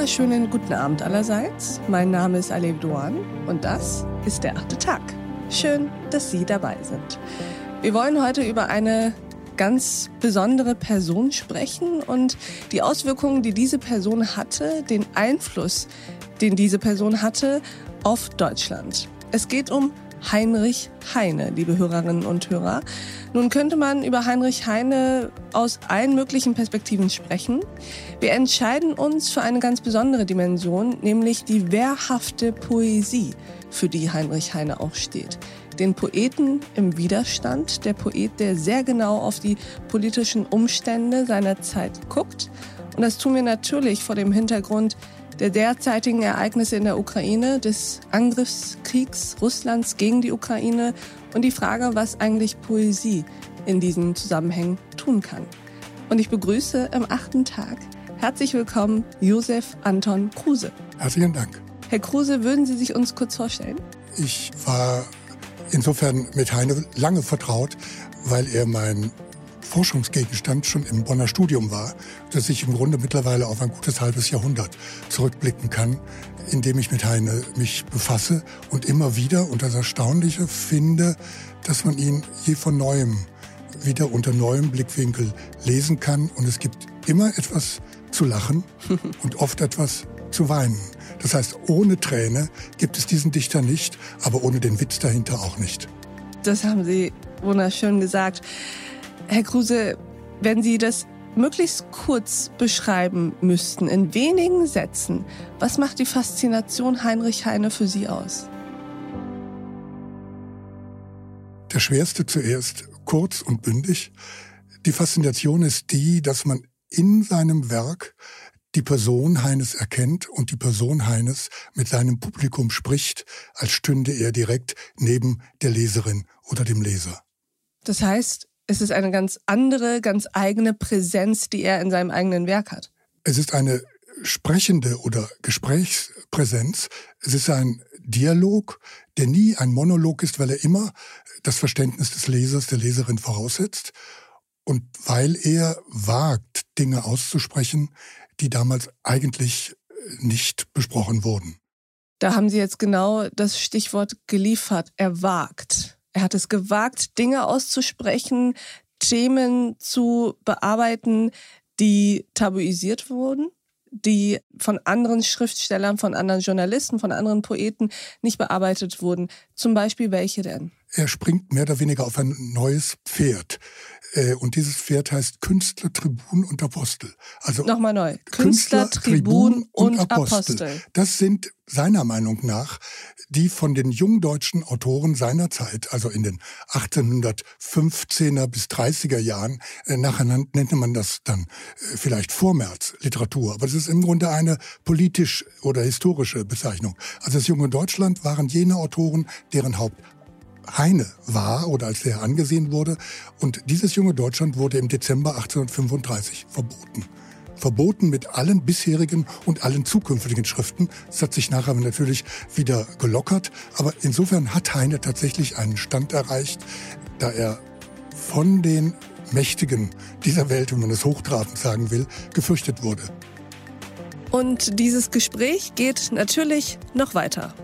wunderschönen guten Abend allerseits. Mein Name ist Alev Doan und das ist der achte Tag. Schön, dass Sie dabei sind. Wir wollen heute über eine ganz besondere Person sprechen und die Auswirkungen, die diese Person hatte, den Einfluss, den diese Person hatte auf Deutschland. Es geht um Heinrich Heine, liebe Hörerinnen und Hörer. Nun könnte man über Heinrich Heine aus allen möglichen Perspektiven sprechen. Wir entscheiden uns für eine ganz besondere Dimension, nämlich die wehrhafte Poesie, für die Heinrich Heine auch steht. Den Poeten im Widerstand, der Poet, der sehr genau auf die politischen Umstände seiner Zeit guckt. Und das tun wir natürlich vor dem Hintergrund der derzeitigen Ereignisse in der Ukraine, des Angriffskriegs Russlands gegen die Ukraine und die Frage, was eigentlich Poesie in diesen Zusammenhängen tun kann. Und ich begrüße im achten Tag herzlich willkommen Josef Anton Kruse. Herzlichen Dank. Herr Kruse, würden Sie sich uns kurz vorstellen? Ich war insofern mit Heine lange vertraut, weil er mein Forschungsgegenstand schon im Bonner Studium war, dass ich im Grunde mittlerweile auf ein gutes halbes Jahrhundert zurückblicken kann, indem ich mit Heine mich befasse und immer wieder, und das Erstaunliche, finde, dass man ihn je von neuem wieder unter neuem Blickwinkel lesen kann und es gibt immer etwas zu lachen und oft etwas zu weinen. Das heißt, ohne Träne gibt es diesen Dichter nicht, aber ohne den Witz dahinter auch nicht. Das haben Sie wunderschön gesagt. Herr Kruse, wenn Sie das möglichst kurz beschreiben müssten, in wenigen Sätzen, was macht die Faszination Heinrich Heine für Sie aus? Der schwerste zuerst, kurz und bündig. Die Faszination ist die, dass man in seinem Werk die Person Heines erkennt und die Person Heines mit seinem Publikum spricht, als stünde er direkt neben der Leserin oder dem Leser. Das heißt, es ist eine ganz andere, ganz eigene Präsenz, die er in seinem eigenen Werk hat. Es ist eine sprechende oder Gesprächspräsenz. Es ist ein Dialog, der nie ein Monolog ist, weil er immer das Verständnis des Lesers, der Leserin voraussetzt. Und weil er wagt, Dinge auszusprechen, die damals eigentlich nicht besprochen wurden. Da haben Sie jetzt genau das Stichwort geliefert. Er wagt. Er hat es gewagt, Dinge auszusprechen, Themen zu bearbeiten, die tabuisiert wurden, die von anderen Schriftstellern, von anderen Journalisten, von anderen Poeten nicht bearbeitet wurden. Zum Beispiel welche denn? Er springt mehr oder weniger auf ein neues Pferd. Äh, und dieses Pferd heißt Künstler, Tribun und Apostel. Also Nochmal neu. Künstler, Künstler Tribun und, und Apostel. Apostel. Das sind seiner Meinung nach die von den jungdeutschen Autoren seiner Zeit, also in den 1815er bis 30er Jahren, äh, nachher nannte man das dann äh, vielleicht Vormärz Literatur, aber das ist im Grunde eine politisch oder historische Bezeichnung. Also das junge Deutschland waren jene Autoren, deren Haupt Heine war oder als der angesehen wurde. Und dieses junge Deutschland wurde im Dezember 1835 verboten. Verboten mit allen bisherigen und allen zukünftigen Schriften. Das hat sich nachher natürlich wieder gelockert. Aber insofern hat Heine tatsächlich einen Stand erreicht, da er von den Mächtigen dieser Welt, wenn man es hochtrabend sagen will, gefürchtet wurde. Und dieses Gespräch geht natürlich noch weiter.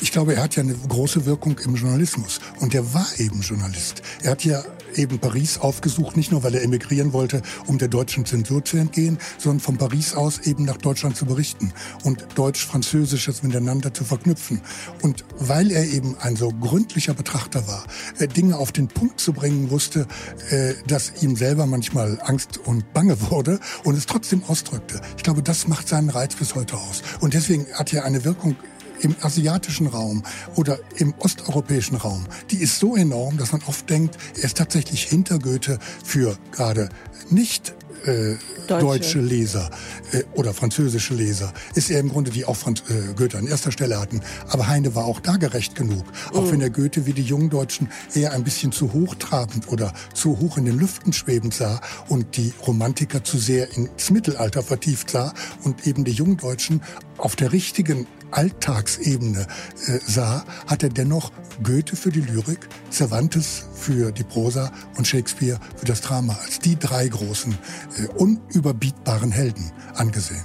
Ich glaube, er hat ja eine große Wirkung im Journalismus. Und er war eben Journalist. Er hat ja eben Paris aufgesucht, nicht nur weil er emigrieren wollte, um der deutschen Zensur zu entgehen, sondern von Paris aus eben nach Deutschland zu berichten und Deutsch-Französisches miteinander zu verknüpfen. Und weil er eben ein so gründlicher Betrachter war, äh, Dinge auf den Punkt zu bringen wusste, äh, dass ihm selber manchmal Angst und Bange wurde und es trotzdem ausdrückte. Ich glaube, das macht seinen Reiz bis heute aus. Und deswegen hat er eine Wirkung im asiatischen Raum oder im osteuropäischen Raum, die ist so enorm, dass man oft denkt, er ist tatsächlich hinter Goethe für gerade nicht äh, deutsche. deutsche. Leser äh, oder französische Leser, ist er im Grunde, die auch Franz äh, Goethe an erster Stelle hatten. Aber Heine war auch da gerecht genug. Auch mhm. wenn der Goethe wie die Jungdeutschen eher ein bisschen zu hochtrabend oder zu hoch in den Lüften schwebend sah und die Romantiker zu sehr ins Mittelalter vertieft sah und eben die Jungdeutschen auf der richtigen Alltagsebene äh, sah, hat er dennoch Goethe für die Lyrik, Cervantes für die Prosa und Shakespeare für das Drama als die drei großen, äh, unüberbietbaren Helden angesehen.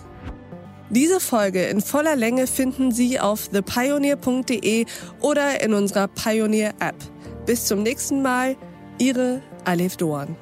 Diese Folge in voller Länge finden Sie auf thepioneer.de oder in unserer Pioneer App. Bis zum nächsten Mal, Ihre Alef Doan.